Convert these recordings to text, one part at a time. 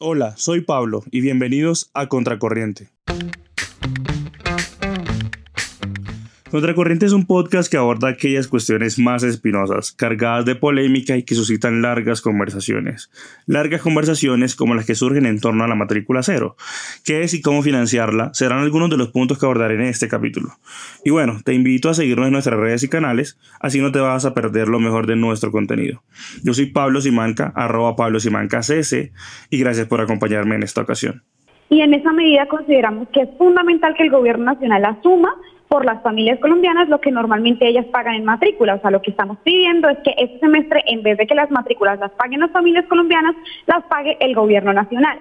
Hola, soy Pablo y bienvenidos a Contracorriente. Contracorriente es un podcast que aborda aquellas cuestiones más espinosas, cargadas de polémica y que suscitan largas conversaciones. Largas conversaciones como las que surgen en torno a la matrícula cero. ¿Qué es y cómo financiarla? Serán algunos de los puntos que abordaré en este capítulo. Y bueno, te invito a seguirnos en nuestras redes y canales, así no te vas a perder lo mejor de nuestro contenido. Yo soy Pablo Simanca, arroba Pablo Simanca CS, y gracias por acompañarme en esta ocasión. Y en esa medida consideramos que es fundamental que el gobierno nacional asuma por las familias colombianas lo que normalmente ellas pagan en matrícula. O sea, lo que estamos pidiendo es que este semestre, en vez de que las matrículas las paguen las familias colombianas, las pague el gobierno nacional.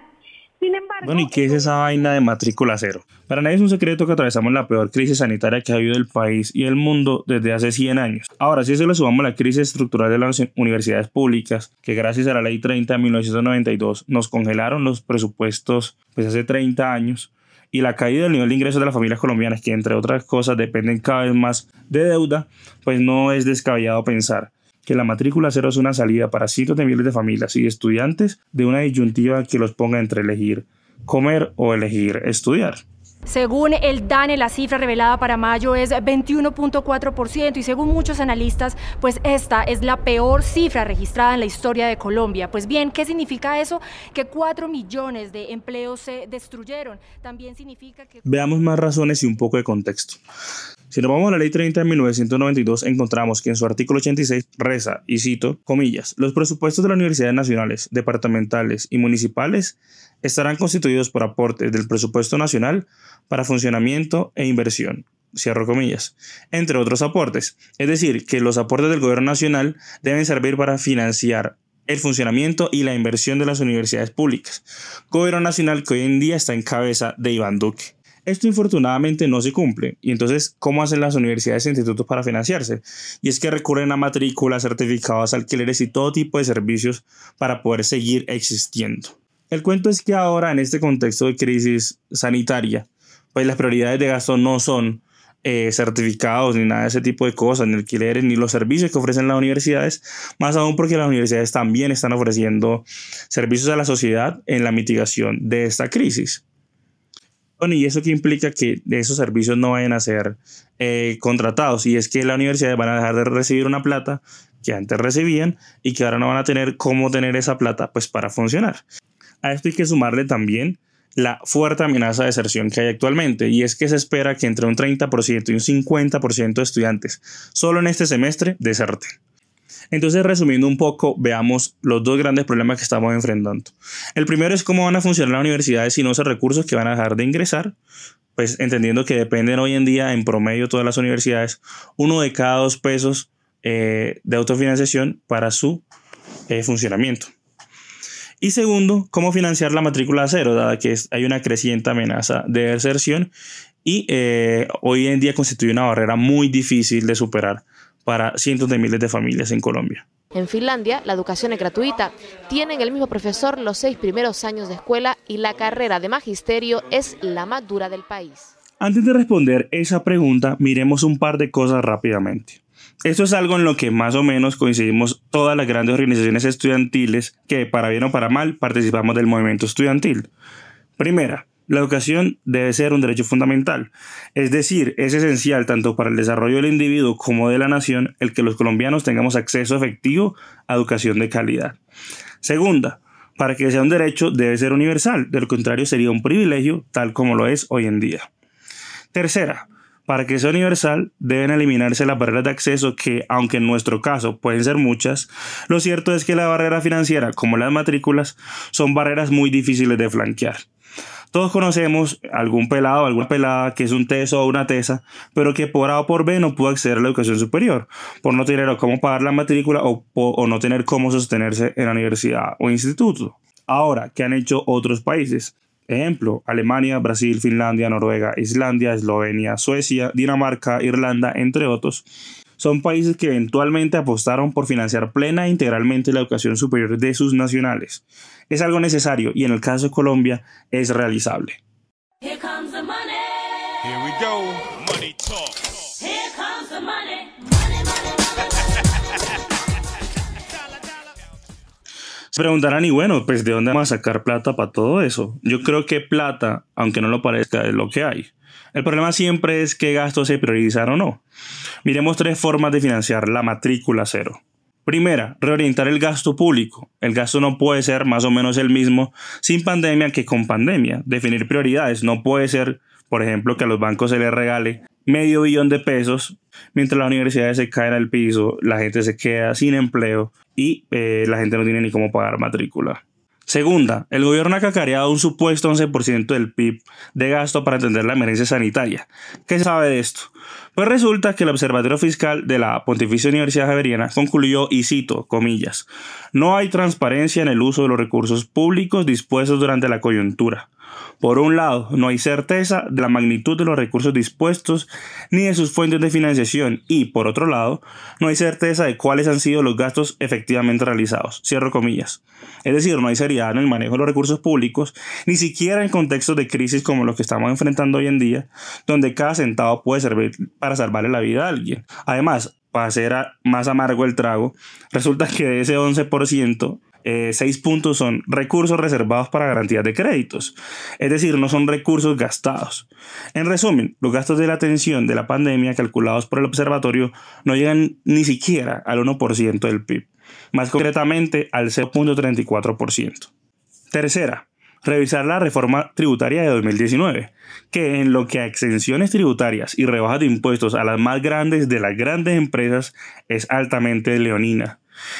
Sin embargo, bueno, ¿y qué es esa vaina de matrícula cero? Para nadie es un secreto que atravesamos la peor crisis sanitaria que ha habido el país y el mundo desde hace 100 años. Ahora, si eso le sumamos la crisis estructural de las universidades públicas, que gracias a la Ley 30 de 1992 nos congelaron los presupuestos pues hace 30 años, y la caída del nivel de ingresos de las familias colombianas, que entre otras cosas dependen cada vez más de deuda, pues no es descabellado pensar que la matrícula cero es una salida para cientos de miles de familias y estudiantes de una disyuntiva que los ponga entre elegir comer o elegir estudiar. Según el DANE, la cifra revelada para mayo es 21.4% y según muchos analistas, pues esta es la peor cifra registrada en la historia de Colombia. Pues bien, ¿qué significa eso? Que 4 millones de empleos se destruyeron. También significa que... Veamos más razones y un poco de contexto. Si nos vamos a la ley 30 de 1992, encontramos que en su artículo 86 reza, y cito, comillas, los presupuestos de las universidades nacionales, departamentales y municipales estarán constituidos por aportes del presupuesto nacional para funcionamiento e inversión, comillas, entre otros aportes. Es decir, que los aportes del gobierno nacional deben servir para financiar el funcionamiento y la inversión de las universidades públicas. Gobierno nacional que hoy en día está en cabeza de Iván Duque. Esto infortunadamente no se cumple. Y entonces, ¿cómo hacen las universidades e institutos para financiarse? Y es que recurren a matrículas, certificados, alquileres y todo tipo de servicios para poder seguir existiendo. El cuento es que ahora, en este contexto de crisis sanitaria, pues las prioridades de gasto no son eh, certificados ni nada de ese tipo de cosas, ni alquileres, ni los servicios que ofrecen las universidades, más aún porque las universidades también están ofreciendo servicios a la sociedad en la mitigación de esta crisis. Y eso que implica que esos servicios no vayan a ser eh, contratados y es que las universidades van a dejar de recibir una plata que antes recibían y que ahora no van a tener cómo tener esa plata pues para funcionar. A esto hay que sumarle también la fuerte amenaza de deserción que hay actualmente y es que se espera que entre un 30% y un 50% de estudiantes solo en este semestre deserten. Entonces, resumiendo un poco, veamos los dos grandes problemas que estamos enfrentando. El primero es cómo van a funcionar las universidades sin esos recursos que van a dejar de ingresar, pues entendiendo que dependen hoy en día en promedio todas las universidades uno de cada dos pesos eh, de autofinanciación para su eh, funcionamiento. Y segundo, cómo financiar la matrícula cero, dada que hay una creciente amenaza de deserción y eh, hoy en día constituye una barrera muy difícil de superar para cientos de miles de familias en Colombia. En Finlandia, la educación es gratuita. Tienen el mismo profesor los seis primeros años de escuela y la carrera de magisterio es la más dura del país. Antes de responder esa pregunta, miremos un par de cosas rápidamente. Esto es algo en lo que más o menos coincidimos todas las grandes organizaciones estudiantiles que, para bien o para mal, participamos del movimiento estudiantil. Primera, la educación debe ser un derecho fundamental, es decir, es esencial tanto para el desarrollo del individuo como de la nación el que los colombianos tengamos acceso efectivo a educación de calidad. Segunda, para que sea un derecho debe ser universal, de lo contrario sería un privilegio tal como lo es hoy en día. Tercera, para que sea universal deben eliminarse las barreras de acceso que, aunque en nuestro caso pueden ser muchas, lo cierto es que la barrera financiera, como las matrículas, son barreras muy difíciles de flanquear. Todos conocemos algún pelado, alguna pelada que es un teso o una tesa, pero que por A o por B no pudo acceder a la educación superior, por no tener cómo pagar la matrícula o, o no tener cómo sostenerse en la universidad o instituto. Ahora, ¿qué han hecho otros países? Ejemplo, Alemania, Brasil, Finlandia, Noruega, Islandia, Eslovenia, Suecia, Dinamarca, Irlanda, entre otros, son países que eventualmente apostaron por financiar plena e integralmente la educación superior de sus nacionales. Es algo necesario y en el caso de Colombia es realizable. Se preguntarán, y bueno, pues ¿de dónde vamos a sacar plata para todo eso? Yo creo que plata, aunque no lo parezca, es lo que hay. El problema siempre es qué gastos se priorizan o no. Miremos tres formas de financiar la matrícula cero. Primera, reorientar el gasto público. El gasto no puede ser más o menos el mismo sin pandemia que con pandemia. Definir prioridades no puede ser, por ejemplo, que a los bancos se les regale medio billón de pesos mientras las universidades se caen al piso, la gente se queda sin empleo y eh, la gente no tiene ni cómo pagar matrícula. Segunda, el gobierno ha cacareado un supuesto 11% del PIB de gasto para atender la emergencia sanitaria. ¿Qué se sabe de esto? Pues resulta que el Observatorio Fiscal de la Pontificia Universidad Javeriana concluyó, y cito, comillas, no hay transparencia en el uso de los recursos públicos dispuestos durante la coyuntura. Por un lado, no hay certeza de la magnitud de los recursos dispuestos ni de sus fuentes de financiación y, por otro lado, no hay certeza de cuáles han sido los gastos efectivamente realizados. Cierro comillas. Es decir, no hay seriedad en el manejo de los recursos públicos, ni siquiera en contextos de crisis como los que estamos enfrentando hoy en día, donde cada centavo puede servir para salvarle la vida a alguien. Además, para hacer más amargo el trago, resulta que de ese 11%, eh, seis puntos son recursos reservados para garantías de créditos, es decir, no son recursos gastados. En resumen, los gastos de la atención de la pandemia calculados por el observatorio no llegan ni siquiera al 1% del PIB, más concretamente al 0.34%. Tercera, revisar la reforma tributaria de 2019, que en lo que a exenciones tributarias y rebajas de impuestos a las más grandes de las grandes empresas es altamente leonina.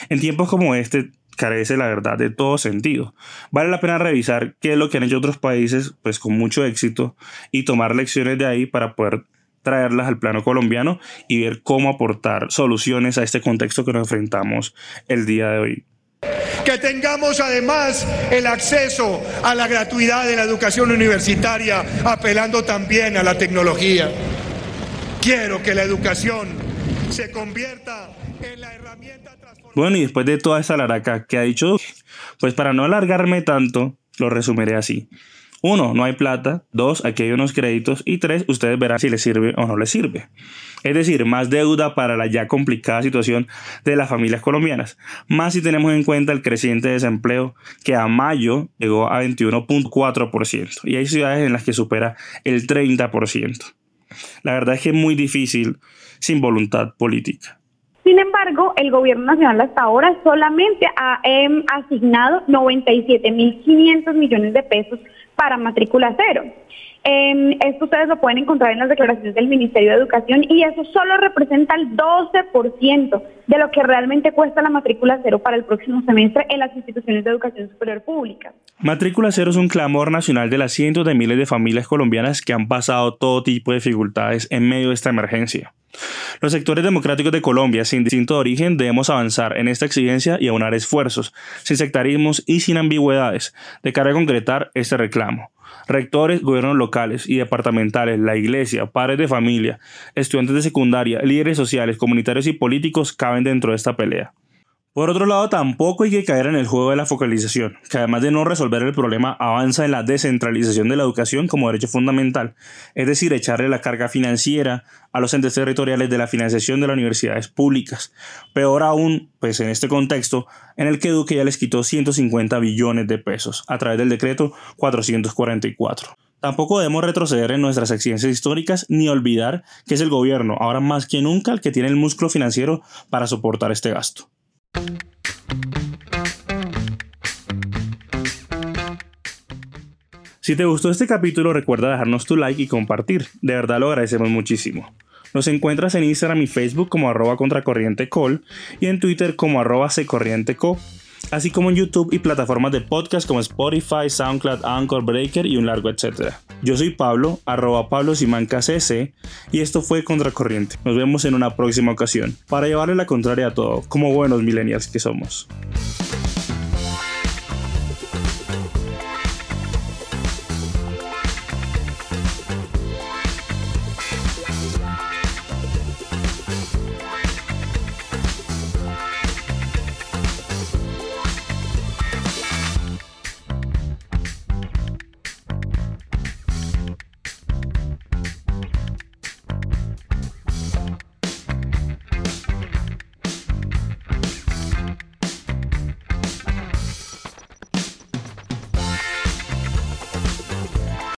En tiempos como este, carece la verdad de todo sentido. Vale la pena revisar qué es lo que han hecho otros países pues con mucho éxito y tomar lecciones de ahí para poder traerlas al plano colombiano y ver cómo aportar soluciones a este contexto que nos enfrentamos el día de hoy. Que tengamos además el acceso a la gratuidad de la educación universitaria, apelando también a la tecnología. Quiero que la educación se convierta en la herramienta bueno, y después de toda esta laraca que ha dicho, pues para no alargarme tanto, lo resumiré así. Uno, no hay plata. Dos, aquí hay unos créditos. Y tres, ustedes verán si les sirve o no les sirve. Es decir, más deuda para la ya complicada situación de las familias colombianas. Más si tenemos en cuenta el creciente desempleo que a mayo llegó a 21.4%. Y hay ciudades en las que supera el 30%. La verdad es que es muy difícil sin voluntad política. Sin embargo, el gobierno nacional hasta ahora solamente ha em, asignado 97.500 millones de pesos para matrícula cero. Em, esto ustedes lo pueden encontrar en las declaraciones del Ministerio de Educación y eso solo representa el 12% de lo que realmente cuesta la matrícula cero para el próximo semestre en las instituciones de educación superior pública. Matrícula cero es un clamor nacional de las cientos de miles de familias colombianas que han pasado todo tipo de dificultades en medio de esta emergencia. Los sectores democráticos de Colombia, sin distinto origen, debemos avanzar en esta exigencia y aunar esfuerzos, sin sectarismos y sin ambigüedades, de cara a concretar este reclamo. Rectores, gobiernos locales y departamentales, la iglesia, padres de familia, estudiantes de secundaria, líderes sociales, comunitarios y políticos caben dentro de esta pelea. Por otro lado, tampoco hay que caer en el juego de la focalización, que además de no resolver el problema, avanza en la descentralización de la educación como derecho fundamental, es decir, echarle la carga financiera a los entes territoriales de la financiación de las universidades públicas. Peor aún, pues en este contexto, en el que Duque ya les quitó 150 billones de pesos a través del decreto 444. Tampoco debemos retroceder en nuestras exigencias históricas ni olvidar que es el gobierno, ahora más que nunca, el que tiene el músculo financiero para soportar este gasto. Si te gustó este capítulo, recuerda dejarnos tu like y compartir. De verdad lo agradecemos muchísimo. Nos encuentras en Instagram y Facebook como arroba contracorrientecol y en Twitter como arroba secorrienteco, así como en YouTube y plataformas de podcast como Spotify, SoundCloud, Anchor, Breaker y un largo etcétera. Yo soy Pablo, arroba Pablo y esto fue Contracorriente. Nos vemos en una próxima ocasión, para llevarle la contraria a todo, como buenos millennials que somos.